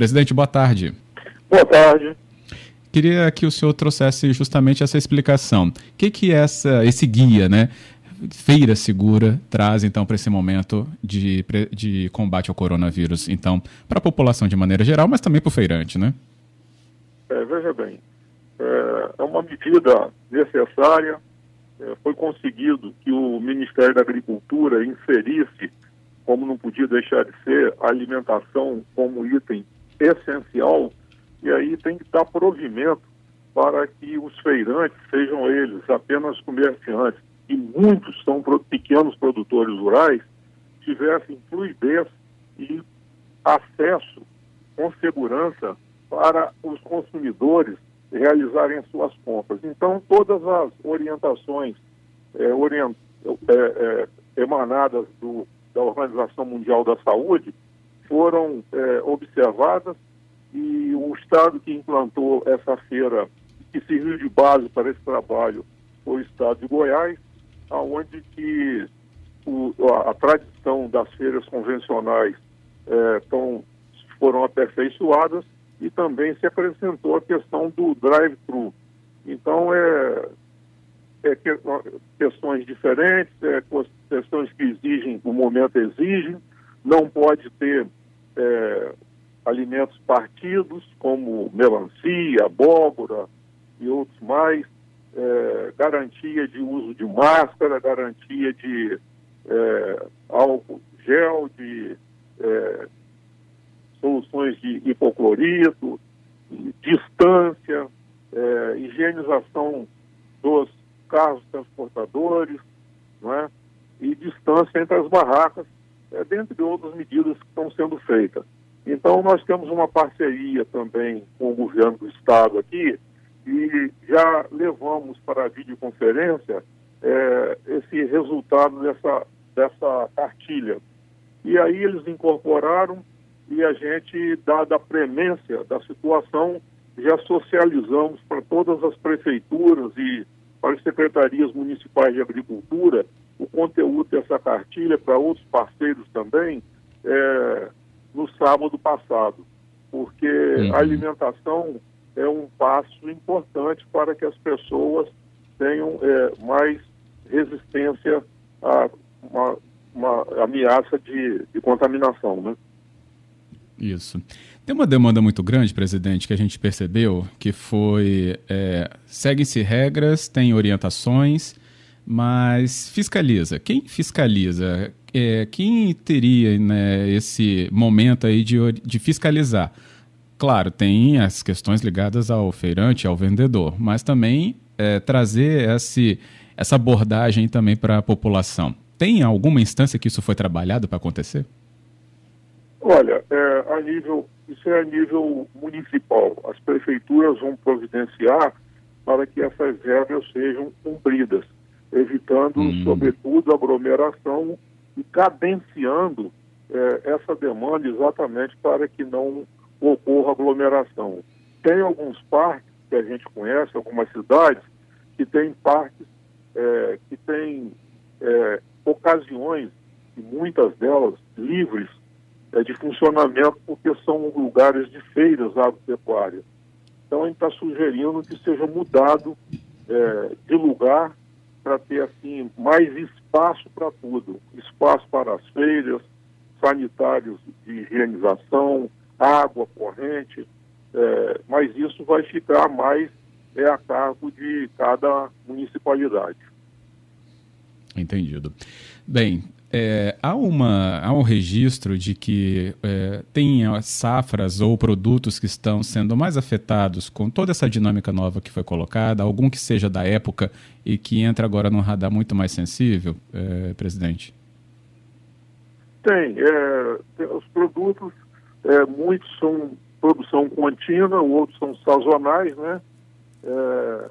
Presidente, boa tarde. Boa tarde. Queria que o senhor trouxesse justamente essa explicação. O que, que essa, esse guia, né? Feira Segura traz, então, para esse momento de, de combate ao coronavírus, então, para a população de maneira geral, mas também para o feirante, né? É, veja bem, é, é uma medida necessária, é, foi conseguido que o Ministério da Agricultura inserisse, como não podia deixar de ser, a alimentação como item essencial, e aí tem que dar provimento para que os feirantes, sejam eles apenas comerciantes, e muitos são pequenos produtores rurais, tivessem fluidez e acesso com segurança para os consumidores realizarem suas compras. Então, todas as orientações é, orient, é, é, emanadas do, da Organização Mundial da Saúde foram é, observadas e o Estado que implantou essa feira, que serviu de base para esse trabalho, foi o Estado de Goiás, aonde que o, a, a, tradição das feiras convencionais é, tão, foram aperfeiçoadas e também se acrescentou a questão do drive-thru. Então, é, é que, questões diferentes, é, questões que exigem, o momento exigem, não pode ter é, alimentos partidos, como melancia, abóbora e outros mais, é, garantia de uso de máscara, garantia de é, álcool gel, de é, soluções de hipoclorito, distância, é, higienização dos carros transportadores, não é? e distância entre as barracas, é, dentre outras medidas que estão sendo feitas. Então, nós temos uma parceria também com o governo do Estado aqui, e já levamos para a videoconferência é, esse resultado dessa, dessa cartilha. E aí eles incorporaram e a gente, dada a premência da situação, já socializamos para todas as prefeituras e para as secretarias municipais de agricultura o conteúdo dessa cartilha para outros parceiros também é, no sábado passado, porque uhum. a alimentação é um passo importante para que as pessoas tenham é, mais resistência a uma, uma ameaça de, de contaminação, né? Isso. Tem uma demanda muito grande, presidente, que a gente percebeu, que foi é, seguem-se regras, tem orientações, mas fiscaliza. Quem fiscaliza? É, quem teria né, esse momento aí de, de fiscalizar? Claro, tem as questões ligadas ao feirante, ao vendedor, mas também é, trazer esse, essa abordagem também para a população. Tem alguma instância que isso foi trabalhado para acontecer? Olha, é, a nível, isso é a nível municipal. As prefeituras vão providenciar para que essas regras sejam cumpridas, evitando, hum. sobretudo, aglomeração e cadenciando é, essa demanda exatamente para que não ocorra aglomeração. Tem alguns parques que a gente conhece, algumas cidades, que têm parques é, que têm é, ocasiões, e muitas delas livres de funcionamento, porque são lugares de feiras agropecuárias. Então, a gente está sugerindo que seja mudado de lugar para ter assim mais espaço para tudo, espaço para as feiras, sanitários de higienização, água corrente, é, mas isso vai ficar mais é, a cargo de cada municipalidade. Entendido. Bem, é, há, uma, há um registro de que é, tem safras ou produtos que estão sendo mais afetados com toda essa dinâmica nova que foi colocada, algum que seja da época e que entra agora num radar muito mais sensível, é, presidente? Tem. É, os produtos é, muitos são produção contínua, outros são sazonais, né? É,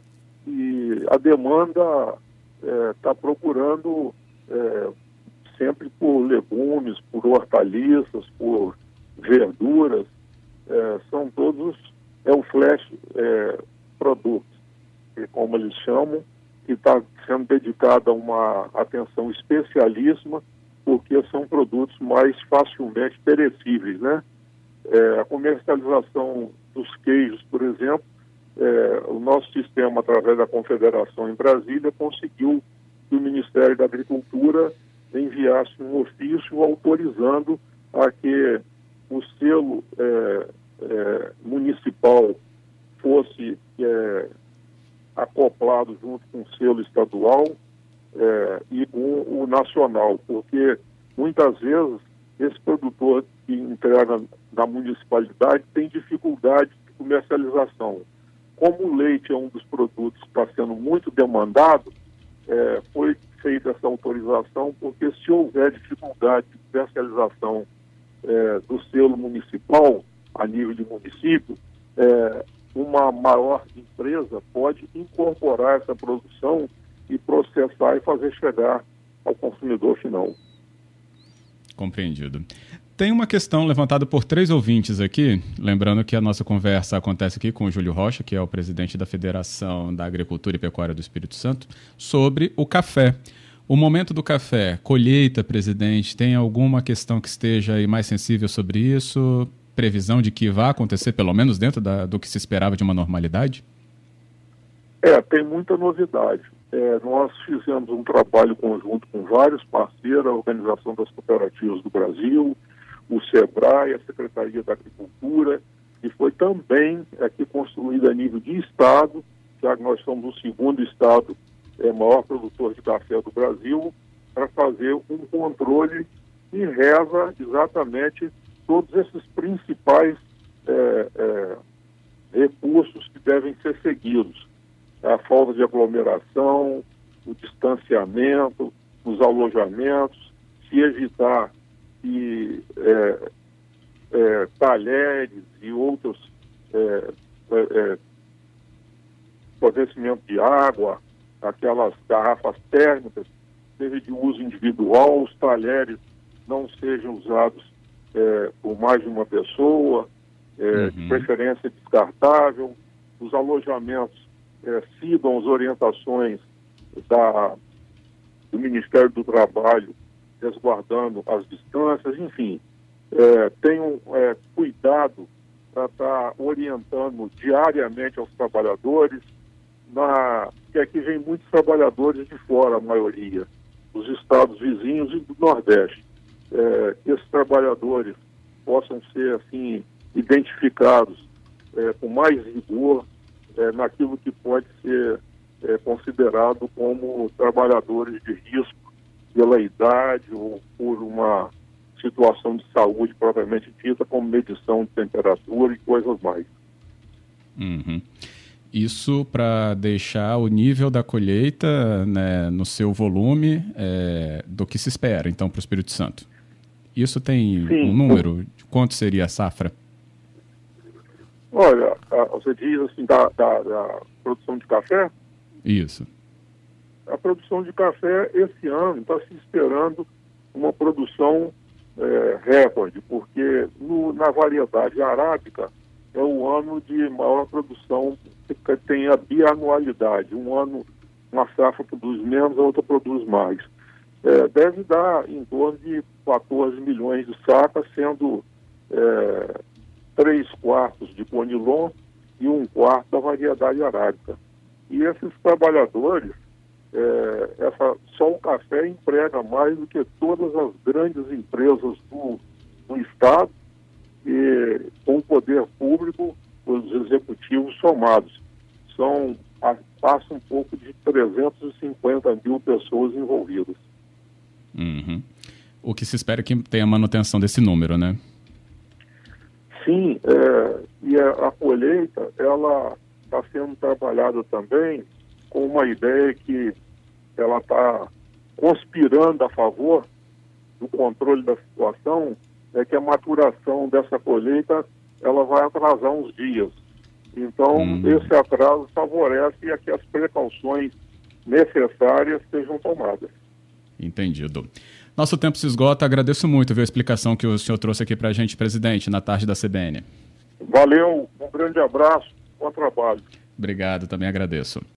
e a demanda está é, procurando é, sempre por legumes, por hortaliças, por verduras, é, são todos, é o flash é, como eles chamam, que está sendo dedicado a uma atenção especialíssima, porque são produtos mais facilmente perecíveis, né? É, a comercialização dos queijos, por exemplo, é, o nosso sistema, através da Confederação em Brasília, conseguiu que o Ministério da Agricultura enviasse um ofício autorizando a que o selo é, é, municipal fosse é, acoplado junto com o selo estadual é, e com o nacional, porque muitas vezes esse produtor que entrega na municipalidade tem dificuldade de comercialização. Como o leite é um dos produtos que está sendo muito demandado, é, foi feita essa autorização, porque se houver dificuldade de comercialização é, do selo municipal, a nível de município, é, uma maior empresa pode incorporar essa produção e processar e fazer chegar ao consumidor final. Compreendido. Tem uma questão levantada por três ouvintes aqui, lembrando que a nossa conversa acontece aqui com o Júlio Rocha, que é o presidente da Federação da Agricultura e Pecuária do Espírito Santo, sobre o café. O momento do café, colheita, presidente, tem alguma questão que esteja aí mais sensível sobre isso? Previsão de que vá acontecer, pelo menos dentro da, do que se esperava de uma normalidade? É, tem muita novidade. É, nós fizemos um trabalho conjunto com vários parceiros, a Organização das Cooperativas do Brasil, o SEBRAE, a Secretaria da Agricultura, e foi também aqui construída a nível de Estado, já que nós somos o segundo Estado é, maior produtor de café do Brasil, para fazer um controle e reza exatamente todos esses principais é, é, recursos que devem ser seguidos. A falta de aglomeração, o distanciamento, os alojamentos, se evitar que é, é, talheres e outros é, é, é, fornecimento de água, aquelas garrafas térmicas, seja de uso individual, os talheres não sejam usados é, por mais de uma pessoa, uhum. de preferência descartável, os alojamentos sigam as orientações da, do Ministério do Trabalho resguardando as distâncias, enfim, é, tenham é, cuidado para estar tá orientando diariamente aos trabalhadores, na, que aqui vem muitos trabalhadores de fora, a maioria, dos estados vizinhos e do Nordeste. É, que esses trabalhadores possam ser assim identificados é, com mais rigor é, naquilo que pode ser é, considerado como trabalhadores de risco pela idade ou por uma situação de saúde propriamente dita, como medição de temperatura e coisas mais. Uhum. Isso para deixar o nível da colheita né, no seu volume é, do que se espera, então, para o Espírito Santo. Isso tem Sim. um número de quanto seria a safra? Olha, você diz assim da, da, da produção de café? Isso a produção de café esse ano está se esperando uma produção é, recorde, porque no, na variedade arábica é o ano de maior produção, tem a bianualidade. Um ano uma safra produz menos, a outra produz mais. É, deve dar em torno de 14 milhões de sacas, sendo é, três quartos de conilon e um quarto da variedade arábica. E esses trabalhadores é, essa, só o café emprega mais do que todas as grandes empresas do, do Estado e com o poder público, os executivos somados. São, a, passa um pouco de 350 mil pessoas envolvidas. Uhum. O que se espera é que tenha manutenção desse número, né? Sim, é, e a, a colheita, ela está sendo trabalhada também com uma ideia que ela está conspirando a favor do controle da situação, é que a maturação dessa colheita ela vai atrasar uns dias. Então, hum. esse atraso favorece a que as precauções necessárias sejam tomadas. Entendido. Nosso tempo se esgota. Agradeço muito viu, a explicação que o senhor trouxe aqui para a gente, presidente, na tarde da CBN. Valeu, um grande abraço, bom trabalho. Obrigado, também agradeço.